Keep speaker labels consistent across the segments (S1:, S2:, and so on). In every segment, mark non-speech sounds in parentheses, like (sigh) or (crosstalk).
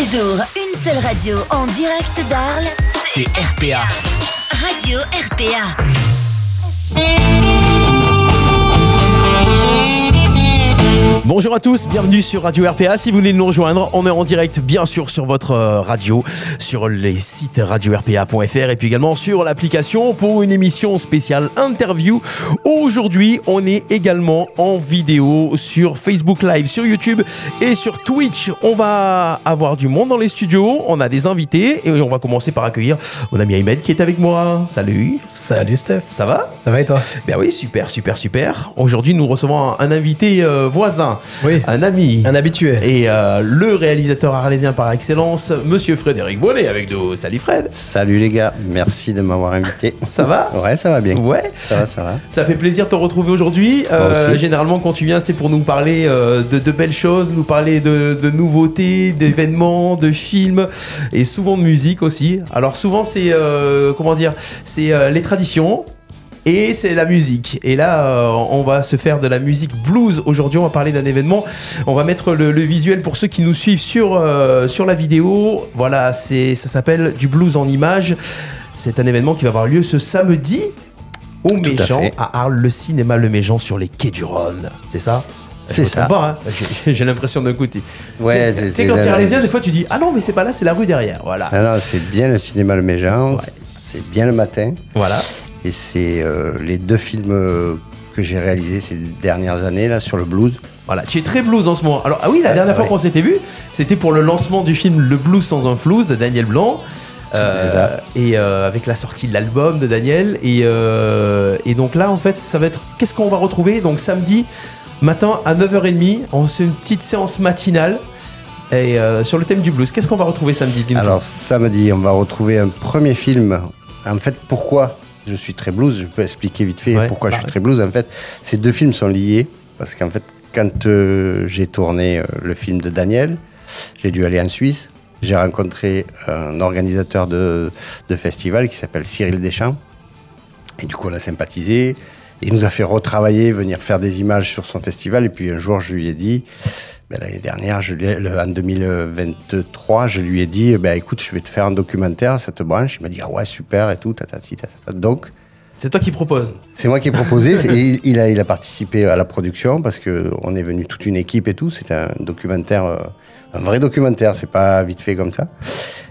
S1: les jours, une seule radio en direct d'Arles,
S2: C'est RPA.
S1: Radio RPA.
S2: Bonjour à tous, bienvenue sur Radio RPA. Si vous de nous rejoindre, on est en direct bien sûr sur votre euh, radio, sur les sites radio-rpa.fr et puis également sur l'application pour une émission spéciale interview. Aujourd'hui, on est également en vidéo sur Facebook Live, sur YouTube et sur Twitch. On va avoir du monde dans les studios, on a des invités et on va commencer par accueillir mon ami Ahmed qui est avec moi. Salut.
S3: Salut Steph.
S2: Ça va?
S3: Ça va et toi?
S2: Ben oui, super, super, super. Aujourd'hui, nous recevons un, un invité euh, voisin,
S3: Oui.
S2: un ami.
S3: Un habitué.
S2: Et euh, le réalisateur arlésien par excellence, monsieur Frédéric Bonnet avec nous. Salut Fred,
S4: Salut les gars, merci de m'avoir invité.
S2: ça va
S4: Ouais, ça va bien.
S2: Ouais,
S4: Ça va, ça va.
S2: ça fait plaisir de te retrouver aujourd'hui. Euh, généralement, quand tu viens, c'est pour nous parler euh, de, de belles choses, nous parler de, de nouveautés, d'événements, de films et souvent de musique aussi. Alors souvent, c'est euh, comment dire, c'est euh, les traditions. Et c'est la musique. Et là, euh, on va se faire de la musique blues. Aujourd'hui, on va parler d'un événement. On va mettre le, le visuel pour ceux qui nous suivent sur, euh, sur la vidéo. Voilà, c'est, ça s'appelle du blues en images. C'est un événement qui va avoir lieu ce samedi au Méjean, à, Arles, le cinéma Le Méjean sur les quais du Rhône. C'est ça?
S4: C'est ça.
S2: hein (laughs) J'ai- l'impression d'un coup. tu-
S4: Ouais,
S2: tu
S4: c'est-
S2: sais, quand tu es arlésien, des fois, tu dis Ah non, mais c'est pas là, c'est la rue derrière. Voilà.
S4: Alors, c'est bien le cinéma Le Méjean,
S2: Ouais.
S4: c'est bien le matin.
S2: Voilà.
S4: Et c'est euh, les deux films euh, que j'ai réalisés ces dernières années là sur le blues.
S2: Voilà, tu es très blues en ce moment. Alors, ah oui, la
S4: Ah,
S2: dernière fois
S4: ouais.
S2: qu'on s'était vu, c'était pour le lancement du film Le blues sans un flouze de Daniel Blanc. Euh,
S4: C'est ça.
S2: Et euh, avec la sortie de l'album de Daniel. Et, euh, et donc là, en fait, ça va être. Qu'est-ce qu'on va retrouver? Donc, samedi matin à 9h30, on fait une petite séance matinale. Et sur le thème du blues, qu'est-ce qu'on va retrouver samedi
S4: Alors samedi, on va retrouver un premier film. En fait, pourquoi je suis très blues Je peux expliquer vite fait
S2: Ouais,
S4: pourquoi je suis très blues. En fait, ces deux films sont liés parce qu'en fait, quand euh, j'ai tourné euh, le film de Daniel, j'ai dû aller en Suisse. J'ai rencontré un organisateur de, de festival qui s'appelle Cyril Deschamps. Et du coup, on a sympathisé. Il nous a fait retravailler, venir faire des images sur son festival. Et puis un jour, je lui ai dit, ben, l'année dernière, je le- en 2023, je lui ai dit, ben, écoute, je vais te faire un documentaire, ça te branche. Il m'a dit, ah ouais, super et tout, tatati, tatata. Donc,
S2: C'est toi qui proposes.
S4: c'est moi qui ai proposé. (laughs) C'est- il, a, il a participé à la production parce que on est venu toute une équipe et tout. C'est un documentaire, euh, un vrai documentaire. C'est pas vite fait comme ça.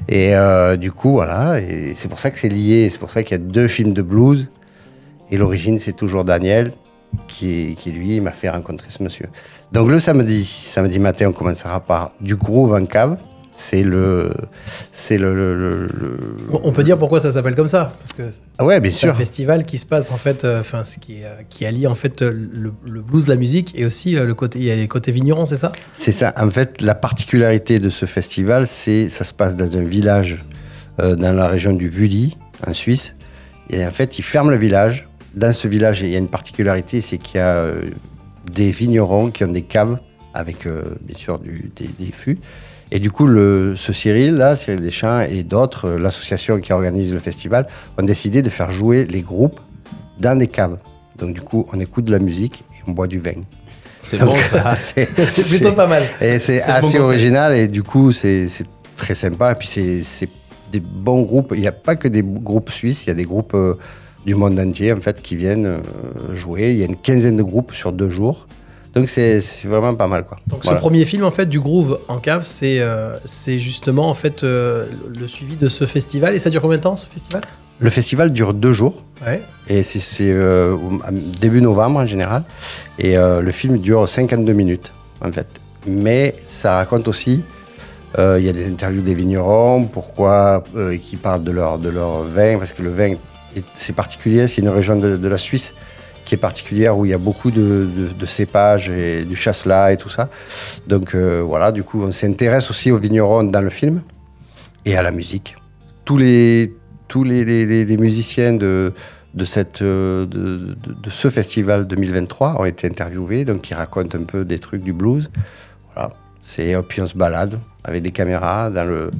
S4: Et euh, du coup, voilà. Et c'est pour ça que c'est lié. et C'est pour ça qu'il y a deux films de blues. Et l'origine, c'est toujours Daniel qui, qui lui m'a fait rencontrer ce monsieur. Donc le samedi, samedi matin, on commencera par du groove en cave. C'est le, c'est le, le- le- le-
S3: Bon, on peut dire pourquoi ça s'appelle comme ça parce que
S4: Ah ouais, bien
S3: c'est un
S4: sûr.
S3: festival qui se passe en fait, euh, enfin ce qui, euh, qui allie en fait euh, le, blues, la musique et aussi euh, le côté, il y a les côtés vignerons, c'est ça?
S4: C'est ça. En fait, la particularité de ce festival, c'est ça se passe dans un village euh, dans la région du Vully, en Suisse. Et en fait, ils ferment le village. Dans ce village, il y a une particularité, c'est qu'il y a euh, des vignerons qui ont des caves avec, euh, bien sûr, du- des, des fûts. Et du coup, le, ce Cyril, là, Cyril Deschamps et d'autres, euh, l'association qui organise le festival, ont décidé de faire jouer les groupes dans des caves. Donc, du coup, on écoute de la musique et on boit du vin.
S2: C'est bon ça. (laughs) (laughs)
S4: c'est
S3: plutôt pas mal.
S4: et c'est
S2: bon
S4: assez original et du coup, c'est très sympa. Et puis, c'est c'est des bons groupes. Il n'y a pas que des groupes suisses, il y a des groupes euh, du monde entier en fait qui viennent euh, jouer. Il y a une quinzaine de groupes sur deux jours. Donc, c'est vraiment pas mal. Quoi.
S3: Donc
S4: Voilà.
S3: ce premier film en fait du groove en cave, c'est euh, c'est justement en fait euh, le suivi de ce festival et ça dure combien de temps ce festival?
S4: Le festival dure deux jours.
S3: Ouais.
S4: Et c'est- euh, début novembre en général. Et le film dure 52 minutes, en fait. Mais ça raconte aussi, euh, il y a des interviews des vignerons, pourquoi euh, qui parlent de leur, de leur vin, parce que le vin, c'est particulier, c'est une région de, la Suisse qui est particulière, où il y a beaucoup de, cépages et du chasselas et tout ça. Donc euh, voilà, du coup, on s'intéresse aussi aux vignerons dans le film et à la musique. Tous les, tous les, musiciens euh, de- de ce festival 2023 ont été interviewés, donc ils racontent un peu des trucs du blues. C'est puis on se balade avec des caméras dans le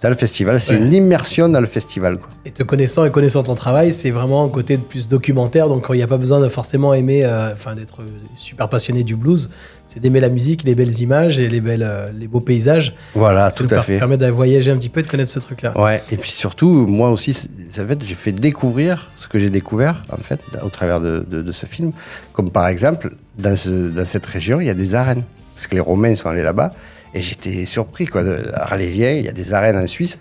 S4: dans le festival. C'est
S3: Ouais.
S4: une immersion dans le festival. quoi.
S3: Et te connaissant et connaissant ton travail, c'est vraiment un côté de plus documentaire. Donc, il n'y a pas besoin de forcément aimer, euh, enfin, d'être super passionné du blues. C'est d'aimer la musique, les belles images et les, belles, euh, les beaux paysages.
S4: Voilà,
S3: Ça
S4: tout à fait.
S3: permet de voyager un petit peu et de connaître ce truc-là.
S4: Ouais, et puis surtout, moi aussi, fait, j'ai fait découvrir ce que j'ai découvert, en fait, au travers de, de- de ce film. Comme par exemple, dans, ce- dans cette région, il y a des arènes. Parce que les Romains sont allés là-bas. Et j'étais surpris, quoi. De, Arlésien, il y a des arènes en Suisse.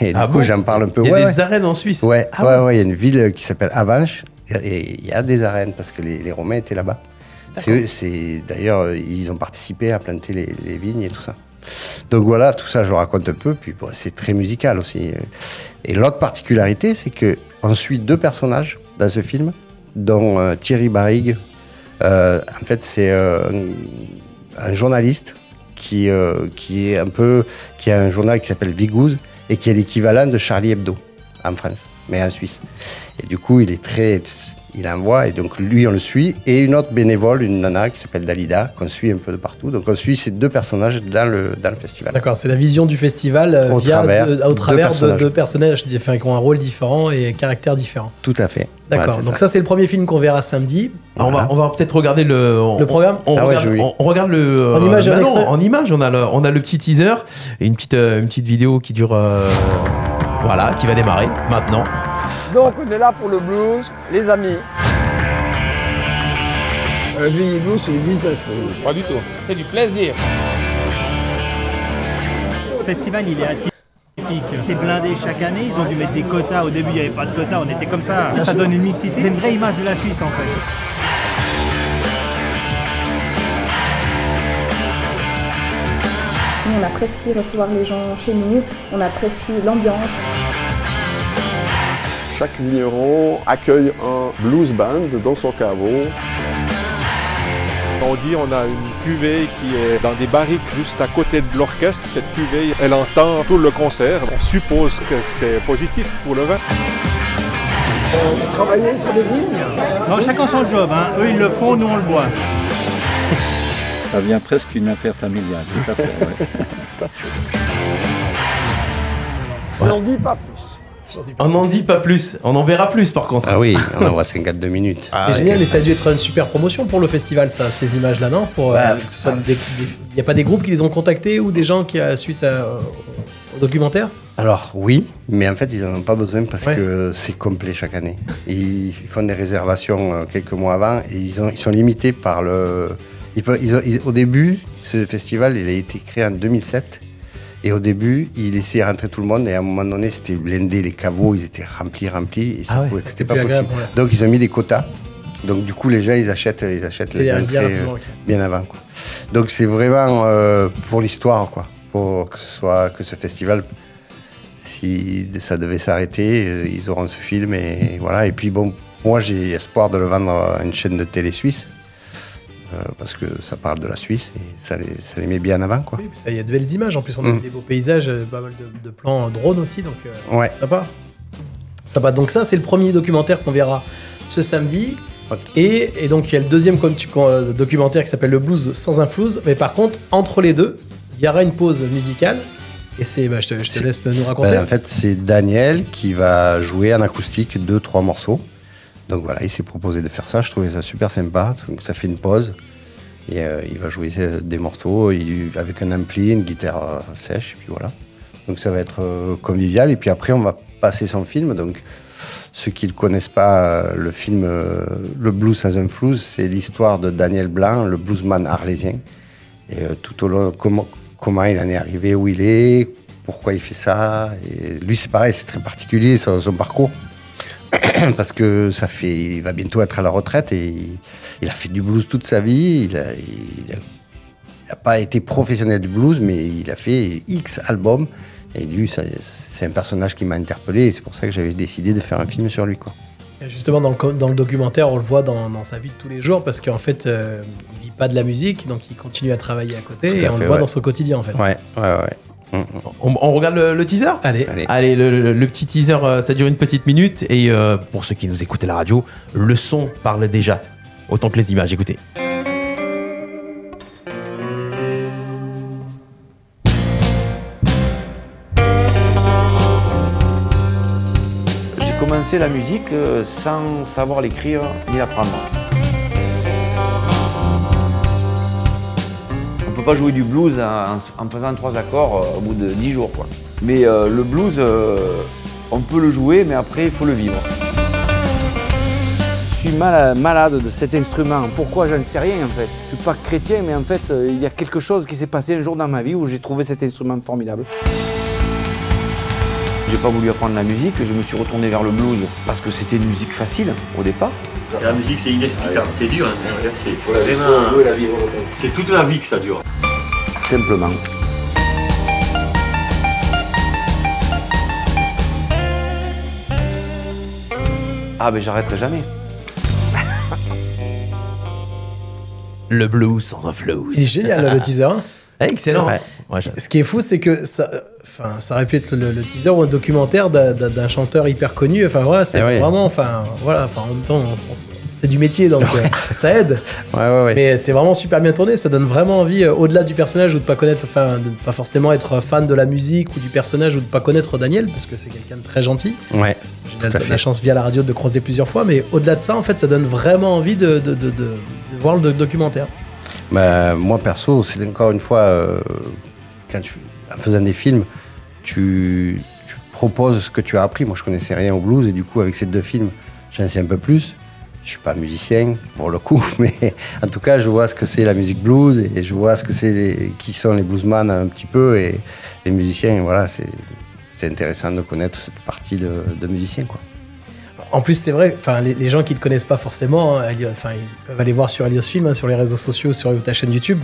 S4: Et du
S2: Ah
S4: coup,
S2: bon
S4: j'en parle un peu.
S2: Il y a
S4: Ouais,
S2: des
S4: ouais.
S2: arènes en Suisse.
S4: Ouais,
S2: Ah
S4: ouais, ouais, il y a une ville qui s'appelle Avanches. Et il y a des arènes parce que les, les Romains étaient là-bas. C'est d'ailleurs, euh, ils ont participé à planter les, les vignes et tout ça. Donc voilà, tout ça, je raconte un peu. Puis bon, c'est très musical aussi. Et l'autre particularité, c'est que on suit deux personnages dans ce film, dont euh, Thierry Barrigue. Euh, en fait, c'est euh, un, journaliste qui, euh, qui est un peu, qui a un journal qui s'appelle Vigouze et qui est l'équivalent de Charlie Hebdo en France, mais en Suisse. Et du coup, il est très, il envoie et donc lui on le suit et une autre bénévole, une nana qui s'appelle Dalida qu'on suit un peu de partout. Donc on suit ces deux personnages dans le dans le festival.
S3: D'accord, c'est la vision du festival euh,
S4: Au
S3: via
S4: travers
S3: de- au
S4: de
S3: travers de
S4: personnages.
S3: deux personnages qui enfin, qui ont un rôle différent et caractère différent.
S4: Tout à fait.
S3: D'accord,
S4: Voilà,
S3: donc ça, c'est le premier film qu'on verra samedi.
S2: Ah, On va, on va peut-être regarder le, on-
S3: Le programme
S2: on,
S4: Ah ouais,
S2: regarde, on, on regarde le.
S3: En image,
S2: bah
S3: un
S2: non, en image, on a, le, on a le petit teaser et une petite, euh, une petite vidéo qui dure. euh, voilà, qui va démarrer maintenant.
S5: Donc on est là pour le blues, les amis. Euh, le blues, c'est le business pour nous.
S6: Pas du tout. C'est du plaisir.
S7: Ce festival, il est atypique. C'est blindé chaque année. Ils ont dû mettre des quotas. Au début, il n'y avait pas de quotas. On était comme ça. Ça donne une mixité. C'est une vraie image de la Suisse, en fait.
S8: Nous, on apprécie recevoir les gens chez nous, on apprécie l'ambiance.
S9: Chaque vigneron accueille un blues band dans son caveau.
S6: On dit on a une cuvée qui est dans des barriques juste à côté de l'orchestre. Cette cuvée, elle entend tout le concert. On suppose que c'est positif pour le vin.
S5: Vous travaillez sur les vignes
S7: Non, chacun son job. hein. Eux, ils le font. Nous, on le boit. (laughs)
S10: Ça devient presque une affaire familiale, tout à fait. ouais. (laughs)
S5: On n'en dit pas plus.
S2: On n'en dit pas plus. On en verra plus par contre.
S4: Ah oui, on en voit 52 minutes.
S3: C'est génial et ça a dû être une super promotion pour le festival, ça, ces images-là, non? Pour, euh,
S4: Bah,
S3: que ce soit des- des- Il n'y a pas des groupes qui les ont contactés ou des gens qui, euh, suite à- au documentaire?
S4: Alors oui, mais en fait ils n'en ont pas besoin parce
S3: Ouais.
S4: que c'est complet chaque année. Ils font des réservations euh, quelques mois avant et ils, ont, ils sont limités par le... ils peuvent- ils ont- ils- au début, ce festival il a été créé en 2007 et au début il laissait rentrer tout le monde et à un moment donné c'était blindé, les caveaux ils étaient remplis, remplis et
S2: Ah ouais,
S4: c'était pas possible. Donc ils ont mis des quotas. Donc du coup les gens ils achètent, ils achètent les
S3: Bien- bien
S4: entrées
S3: rapidement,
S4: euh, bien avant. Quoi. Donc c'est vraiment euh, pour l'histoire, quoi. Pour que ce soit que ce festival, si ça devait s'arrêter, euh, ils auront ce film et voilà. Et puis bon, moi j'ai espoir de le vendre à une chaîne de télé suisse euh, parce que ça parle de la Suisse et ça les, ça les met bien avant, quoi.
S3: Oui, puis ça, il y a de belles images. En plus, on a
S4: Mm.
S3: des beaux paysages, euh, pas mal de, de plans drone aussi, donc euh,
S4: Ouais.
S3: sympa. Sympa. Donc ça, c'est le premier documentaire qu'on verra ce samedi. Et, et donc, il y a le deuxième euh, documentaire qui s'appelle Le Blues sans un flouze. Mais par contre, entre les deux, il y aura une pause musicale. Et c'est, bah, je te, je te
S4: C'est-
S3: laisse nous raconter.
S4: Ben, en fait, c'est Daniel qui va jouer en acoustique deux, trois morceaux. Donc voilà, il s'est proposé de faire ça. Je trouvais ça super sympa. Donc ça fait une pause. Et euh, il va jouer euh, des morceaux avec un ampli, une guitare euh, sèche. Et puis voilà. Donc ça va être convivial. Et puis après, on va passer son film. Donc ceux qui ne connaissent pas le film Le Blues sans un flouze, c'est l'histoire de Daniel Blanc, le bluesman arlésien. Et tout au long, comment, comment il en est arrivé où il est, pourquoi il fait ça. Lui, c'est pareil, c'est très particulier son, son parcours. (coughs) Parce que ça fait, il va bientôt être à la retraite et il, a fait du blues toute sa vie. Il a, il a- il n'a pas été professionnel du blues, mais il a fait X albums. Et lui, c'est un personnage qui m'a interpellé et c'est pour ça que j'avais décidé de faire un film sur lui. Quoi.
S3: Justement, dans le, co- dans le documentaire, on le voit dans, dans sa vie de tous les jours parce qu'en fait, euh, il vit pas de la musique, donc il continue à travailler à côté
S4: Tout à
S3: et on
S4: fait,
S3: le voit
S4: ouais.
S3: dans son quotidien en fait.
S4: Ouais, ouais, ouais.
S2: On, regarde le, teaser
S3: Allez.
S4: Allez,
S2: Allez le, petit teaser, euh, ça dure une petite minute. Et euh, pour ceux qui nous écoutent à la radio, le son parle déjà. Autant que les images, écoutez.
S11: J'ai commencé la musique euh, sans savoir l'écrire ni l'apprendre. Peut pas jouer du blues en, en faisant trois accords euh, au bout de dix jours. Quoi. Mais euh, le blues, euh, on peut le jouer, mais après, il faut le vivre. Je suis mal- malade de cet instrument. Pourquoi J'en sais rien en fait. Je suis pas chrétien, mais en fait, il y a quelque chose qui s'est passé un jour dans ma vie où j'ai trouvé cet instrument formidable. J'ai pas voulu apprendre la musique, je me suis retourné vers le blues parce que c'était une musique facile au départ.
S12: La musique, c'est inexplicable. C'est dur. hein. C'est vraiment. C'est toute la vie que ça dure.
S11: Simplement. Ah ben j'arrêterai jamais. (laughs)
S2: Le blues sans un flouze.
S3: Il est génial le teaser. hein. (laughs)
S2: Excellent.
S3: Ouais. Ce qui est fou, c'est que ça, enfin, ça aurait pu être le, le teaser ou un documentaire d'un- chanteur hyper connu. Enfin voilà, c'est
S4: Eh
S3: vraiment, enfin voilà, enfin en même temps, c'est du métier donc euh, ça aide. (laughs)
S4: Ouais.
S3: Mais c'est vraiment super bien tourné. Ça donne vraiment envie, euh, au-delà du personnage ou de pas connaître, enfin, de pas forcément être fan de la musique ou du personnage ou de pas connaître Daniel parce que c'est quelqu'un de très gentil.
S4: Ouais,
S3: J'ai la, la chance via la radio de le croiser plusieurs fois, mais au-delà de ça, en fait, ça donne vraiment envie de, de, de- de- de voir le doc- documentaire.
S4: Bah, moi perso, c'est encore une fois, euh, quand tu, en faisant des films, tu, proposes ce que tu as appris. Moi, je connaissais rien au blues et du coup, avec ces deux films, j'en sais un peu plus. Je suis pas musicien pour le coup, (laughs) mais en tout cas, je vois ce que c'est la musique blues et je vois ce que c'est, qui sont les bluesman un petit peu et les musiciens. Voilà, c'est intéressant de connaître cette partie de, de musicien, quoi.
S3: En plus, c'est vrai, enfin, les, gens qui ne te connaissent pas forcément, hein, ils peuvent aller voir sur Elios Film, hein, sur les réseaux sociaux, sur ta chaîne YouTube.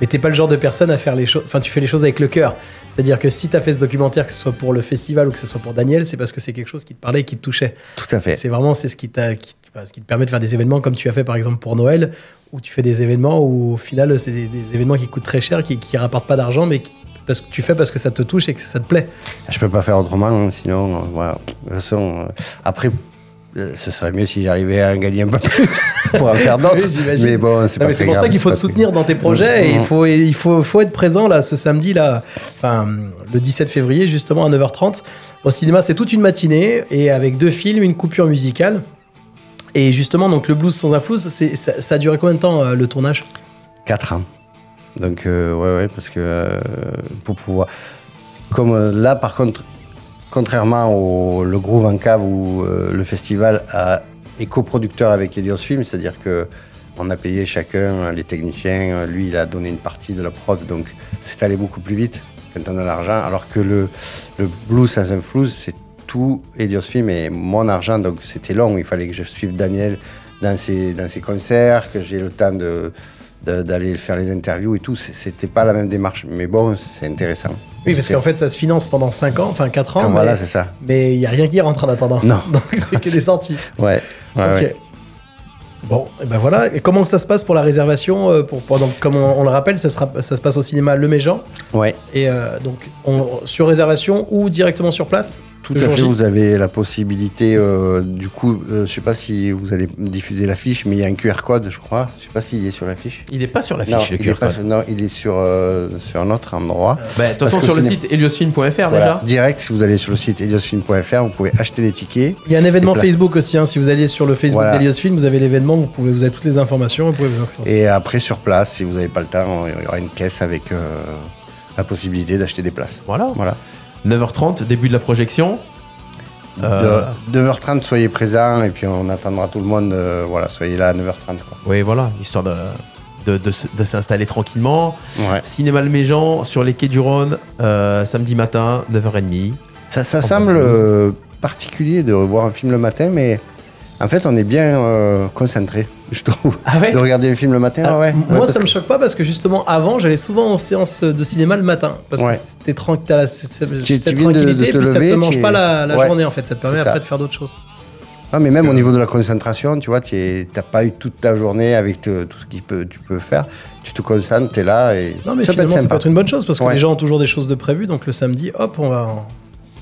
S3: Mais t'es pas le genre de personne à faire les choses. Enfin, tu fais les choses avec le cœur. C'est-à-dire que si tu as fait ce documentaire, que ce soit pour le festival ou que ce soit pour Daniel, c'est parce que c'est quelque chose qui te parlait et qui te touchait.
S4: Tout à fait.
S3: C'est vraiment c'est ce qui, t'a- qui, enfin, ce qui te permet de faire des événements comme tu as fait par exemple pour Noël, où tu fais des événements où au final c'est des, des événements qui coûtent très cher, qui, qui rapportent pas d'argent, mais qui- parce que tu fais parce que ça te touche et que ça te plaît.
S4: Je peux pas faire autrement, hein, sinon, euh, voilà. De toute façon, euh, après, ce serait mieux si j'arrivais à en gagner un peu plus (laughs) pour en faire d'autres.
S3: Oui,
S4: mais bon, c'est
S3: pour ça qu'il faut te soutenir dans tes projets et il faut, il faut, faut être présent là ce samedi là, enfin le 17 février justement à 9h30 au cinéma. C'est toute une matinée et avec deux films, une coupure musicale. Et justement donc le blues sans un c'est- ça, ça a duré combien de temps euh, le tournage?
S4: 4 ans. Donc, euh, ouais, ouais, parce que euh, pour pouvoir. Comme euh, là, par contre, contrairement au le Groove en Cave où euh, le festival a, est coproducteur avec Elios Film, c'est-à-dire que on a payé chacun, les techniciens, lui il a donné une partie de la prod, donc c'est allé beaucoup plus vite quand on a l'argent, alors que le, le Blues sans un c'est tout Elios Film et mon argent, donc c'était long, il fallait que je suive Daniel dans ses, dans ses concerts, que j'ai le temps de- d'aller faire les interviews et tout, c'était pas la même démarche. Mais bon, c'est intéressant.
S3: Oui, parce qu'en fait ça se finance pendant 5 ans, enfin 4 ans.
S4: Ah,
S3: mais,
S4: voilà, c'est ça.
S3: Mais il y a rien qui rentre en attendant.
S4: Non. (laughs)
S3: Donc c'est que (laughs) des sorties.
S4: Ouais, ouais,
S3: Ok.
S4: ouais.
S3: Bon, et ben voilà. Et comment ça se passe pour la réservation euh, pour, pour- donc, Comme on, on le rappelle, ça, sera, ça se passe au cinéma Le Méjean.
S4: Ouais.
S3: Et euh, donc, on- sur réservation ou directement sur place?
S4: Tout à fait,
S3: J
S4: vous avez la possibilité, euh, du coup, euh, je sais pas si vous allez diffuser l'affiche, mais il y a un QR code, je crois. Je sais pas s'il est sur l'affiche.
S2: Il n'est pas sur l'affiche, le QR code.
S4: sur- non, il est sur, euh, sur un autre endroit.
S2: Bah, de toute façon, sur le site eliosfilm.fr
S4: Voilà,
S2: déjà.
S4: Direct, si vous allez sur le site eliosfilm.fr, vous pouvez acheter les tickets.
S3: Il y a un événement. Facebook aussi. hein. Si vous allez sur le Facebook
S4: Voilà.
S3: vous avez l'événement. Vous pouvez vous avez toutes les informations. Vous pouvez vous inscrire.
S4: Et après, sur place, si vous n'avez pas le temps, il y aura une caisse avec euh, la possibilité d'acheter des places.
S2: Voilà.
S4: Voilà.
S2: 9h30, début de la projection. Euh,
S4: De 9h30, soyez présents et puis on attendra tout le monde. euh, voilà, soyez là à 9h30. Quoi.
S2: Oui, voilà, histoire de, de, de s- de s'installer tranquillement.
S4: Ouais.
S2: Cinéma Le Méjean, sur les quais du Rhône, euh, samedi matin, 9h30.
S4: Ça, ça semble euh, particulier de revoir un film le matin, mais en fait, on est bien euh, concentré, je trouve,
S3: Ah ouais
S4: de regarder le film le matin. Ouais.
S3: Moi,
S4: Ouais,
S3: ça me
S4: que-
S3: choque pas parce que justement, avant, j'allais souvent en séance de cinéma le matin. Parce que c'était tranquille, la- cette,
S4: Tu-
S3: cette
S4: tu viens de- de
S3: tranquillité,
S4: te
S3: puis ça
S4: lever,
S3: te mange pas la, journée en fait. Ça te permet après
S4: ça.
S3: de faire d'autres choses.
S4: Ah, mais même au niveau de la concentration, tu vois, tu t'as pas eu toute ta journée avec te- tout ce que tu peux faire. Tu te concentres, tu es là et
S3: Non, mais
S4: ça peut être
S3: ça peut être une bonne chose parce que les gens ont toujours des choses de prévues. Donc le samedi, hop, on va,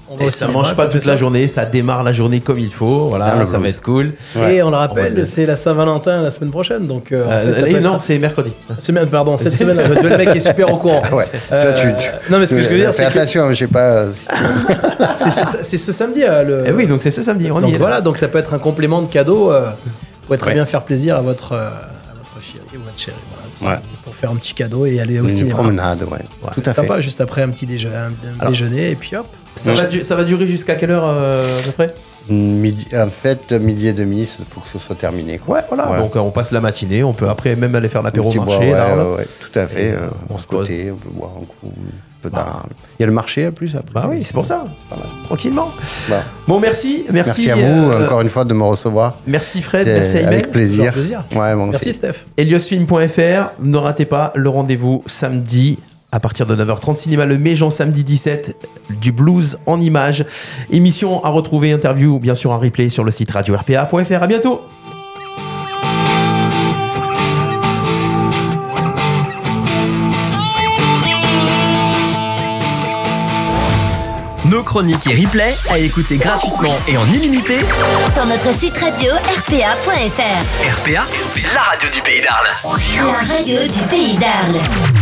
S3: On va
S2: Et ça
S3: cinéma,
S2: mange pas toute la journée, ça démarre la journée comme il faut. Voilà,
S4: le
S2: ça va
S4: blues.
S2: être cool.
S3: Et on le
S4: va
S3: rappelle,
S4: le-
S3: c'est la Saint-Valentin la semaine prochaine. Donc, euh, en
S2: Euh,
S3: fait, peut
S2: non,
S3: être-
S2: c'est mercredi.
S3: Semaine, pardon, cette semaine, (laughs) le mec est super au courant.
S4: Ouais.
S3: Euh,
S4: tu, tu-
S3: non, mais ce que je veux dire, c'est que
S4: attention, je sais pas. (laughs)
S3: c'est ce, samedi. euh, le...
S2: Eh oui, donc c'est ce samedi. On y est.
S3: voilà, donc ça peut être un complément de cadeau. Euh, vous pourrez très
S4: Ouais.
S3: bien faire plaisir à votre, euh, à votre chérie ou votre chérie. Voilà, si-
S4: Ouais.
S3: Pour faire un petit cadeau et aller au
S4: Une
S3: cinéma.
S4: promenade, ouais.
S3: Ouais,
S4: Tout à fait.
S3: sympa, juste après un petit déje- un- un
S2: Alors-
S3: déjeuner et puis hop.
S2: Ça, va, du- ça va durer jusqu'à quelle heure euh, à peu près?
S4: Midi, en fait, midi et demi, il faut que ce soit terminé. Quoi.
S2: Ouais, voilà.
S4: Voilà.
S2: Donc euh, on passe la matinée, on peut après même aller faire l'apéro au marché.
S4: bois, ouais,
S2: là,
S4: tout à fait. Euh,
S2: on se
S4: se côté, on peut boire un coup, d'Arles. Il y a le marché en plus après.
S2: Bah oui, c'est pour ça.
S4: pas mal.
S2: Tranquillement.
S4: Bah,
S2: Bon, merci. Merci,
S4: merci à vous
S2: euh,
S4: encore une fois de me recevoir.
S2: Merci Fred, merci Imen.
S4: avec plaisir.
S3: Plaisir.
S4: Ouais, moi
S3: Merci. Steph.
S2: Eliosfilm.fr, ne ratez pas le rendez-vous samedi à partir de 9h30 cinéma le Méjean samedi 17 du blues en images. Émission à retrouver, interview bien sûr en replay sur le site radio-rpa.fr. À bientôt.
S13: Nos chroniques et replays à écouter gratuitement et en illimité.
S1: Sur notre site radio rpa.fr.
S13: RPA, la radio du pays d'Arles.
S1: La radio du pays d'Arles.